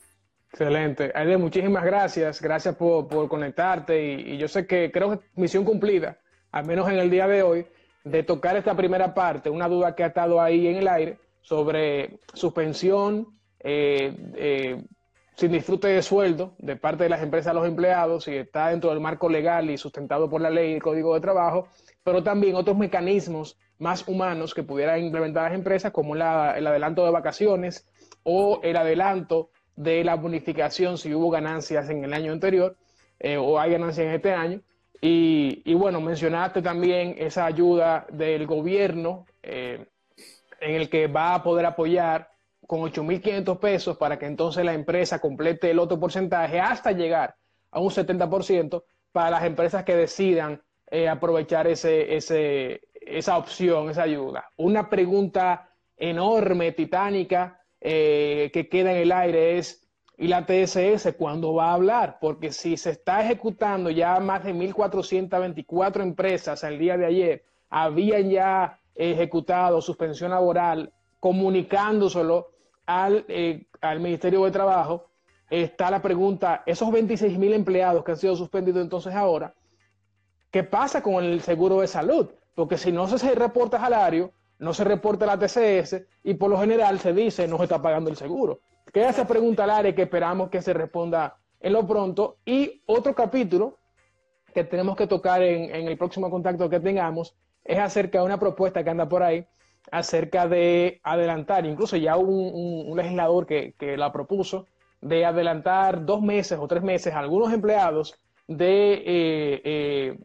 Excelente. Aide, muchísimas gracias. Gracias por, por conectarte y, y, yo sé que creo que misión cumplida, al menos en el día de hoy, de tocar esta primera parte, una duda que ha estado ahí en el aire sobre suspensión eh, eh, sin disfrute de sueldo de parte de las empresas a los empleados y está dentro del marco legal y sustentado por la ley y el Código de Trabajo, pero también otros mecanismos más humanos que pudieran implementar las empresas, como el adelanto de vacaciones o el adelanto de la bonificación si hubo ganancias en el año anterior eh, o hay ganancias en este año. Y, y, bueno, mencionaste también esa ayuda del gobierno eh, en el que va a poder apoyar con 8.500 pesos para que entonces la empresa complete el otro porcentaje hasta llegar a un 70% para las empresas que decidan eh, aprovechar ese, ese, esa opción, esa ayuda. Una pregunta enorme, titánica, eh, que queda en el aire es, ¿y la TSS cuándo va a hablar? Porque si se está ejecutando ya más de 1.424 empresas al día de ayer, habían ya ejecutado suspensión laboral, comunicándoselo al, eh, al Ministerio de Trabajo, está la pregunta, esos 26.000 empleados que han sido suspendidos entonces ahora, ¿qué pasa con el seguro de salud? Porque si no se reporta salario, no se reporta la TCS y por lo general se dice no se está pagando el seguro. Queda esa pregunta al área que esperamos que se responda en lo pronto. Y otro capítulo que tenemos que tocar en, en el próximo contacto que tengamos es acerca de una propuesta que anda por ahí, acerca de adelantar, incluso ya un, un, un legislador que, que, la propuso, de adelantar dos meses o tres meses a algunos empleados de, eh, eh,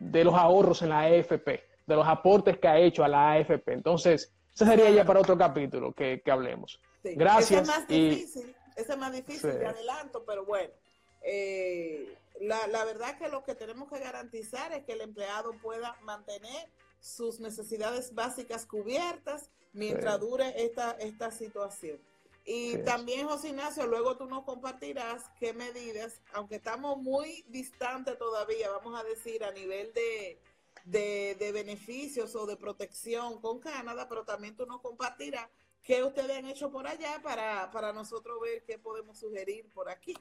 de los ahorros en la AFP de los aportes que ha hecho a la AFP. Entonces, ese sería ya para otro capítulo que, que hablemos. Sí. Gracias. Ese es más difícil, y... ese es más difícil sí. de adelanto, pero bueno. Eh, la, la, verdad que lo que tenemos que garantizar es que el empleado pueda mantener sus necesidades básicas cubiertas mientras sí. dure esta, esta situación. Y sí. también, José Ignacio, luego tú nos compartirás qué medidas, aunque estamos muy distantes todavía, vamos a decir, a nivel de, de, de, beneficios o de protección con Canadá, pero también tú nos compartirás qué ustedes han hecho por allá para, para nosotros ver qué podemos sugerir por aquí.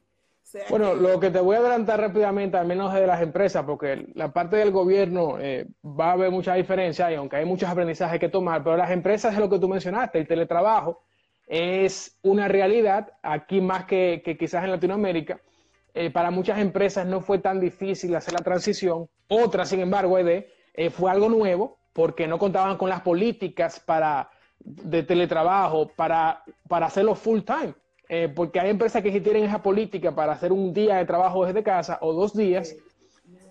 Bueno, lo que te voy a adelantar rápidamente, al menos de las empresas, porque la parte del gobierno eh, va a haber mucha diferencia, y aunque hay muchos aprendizajes que tomar, pero las empresas es lo que tú mencionaste, el teletrabajo es una realidad aquí más que, que quizás en Latinoamérica. Eh, para muchas empresas no fue tan difícil hacer la transición. Otras, sin embargo, ED, eh, fue algo nuevo porque no contaban con las políticas para, de teletrabajo para, para hacerlo full time. Eh, porque hay empresas que sí tienen esa política para hacer un día de trabajo desde casa o dos días.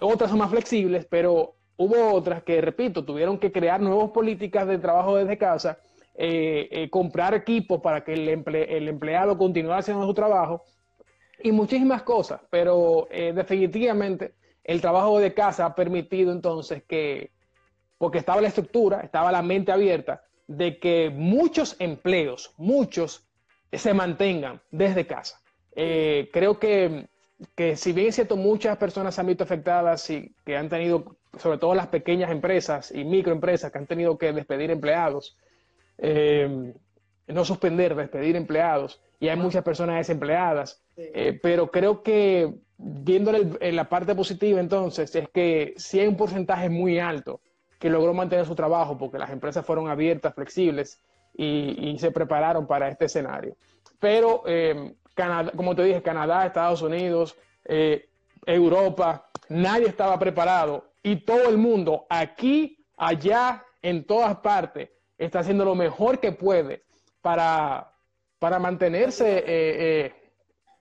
Otras son más flexibles, pero hubo otras que, repito, tuvieron que crear nuevas políticas de trabajo desde casa, eh, comprar equipos para que el, emple el empleado continuara haciendo su trabajo y muchísimas cosas, pero eh, definitivamente el trabajo de casa ha permitido entonces que, porque estaba la estructura, estaba la mente abierta, de que muchos empleos, muchos, se mantengan desde casa. Eh, creo que, que, si bien es cierto, muchas personas se han visto afectadas y que han tenido, sobre todo las pequeñas empresas y microempresas que han tenido que despedir empleados, eh, no suspender, despedir empleados, y hay muchas personas desempleadas. Eh, pero creo que viéndole en la parte positiva entonces es que sí hay un porcentaje muy alto que logró mantener su trabajo porque las empresas fueron abiertas, flexibles y, se prepararon para este escenario. Pero eh, Canadá, como te dije, Canadá, Estados Unidos, eh, Europa, nadie estaba preparado y todo el mundo aquí, allá, en todas partes, está haciendo lo mejor que puede para, para mantenerse eh, eh,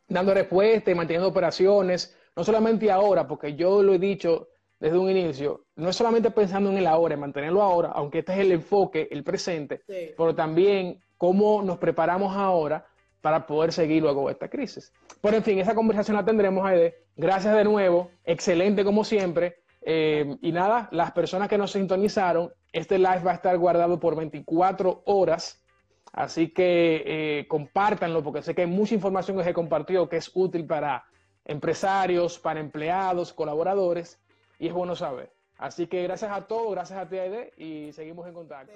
dando respuesta y manteniendo operaciones, no solamente ahora, porque yo lo he dicho desde un inicio, no es solamente pensando en el ahora, en mantenerlo ahora, aunque este es el enfoque, el presente, pero también cómo nos preparamos ahora para poder seguir luego esta crisis. Pero en fin, esa conversación la tendremos, Aide. Gracias de nuevo, excelente como siempre. Eh, y nada, las personas que nos sintonizaron, este live va a estar guardado por 24 horas. Así que eh, compártanlo porque sé que hay mucha información que se compartió que es útil para empresarios, para empleados, colaboradores y es bueno saber. Así que gracias a todos, gracias a ti, Aide, y seguimos en contacto.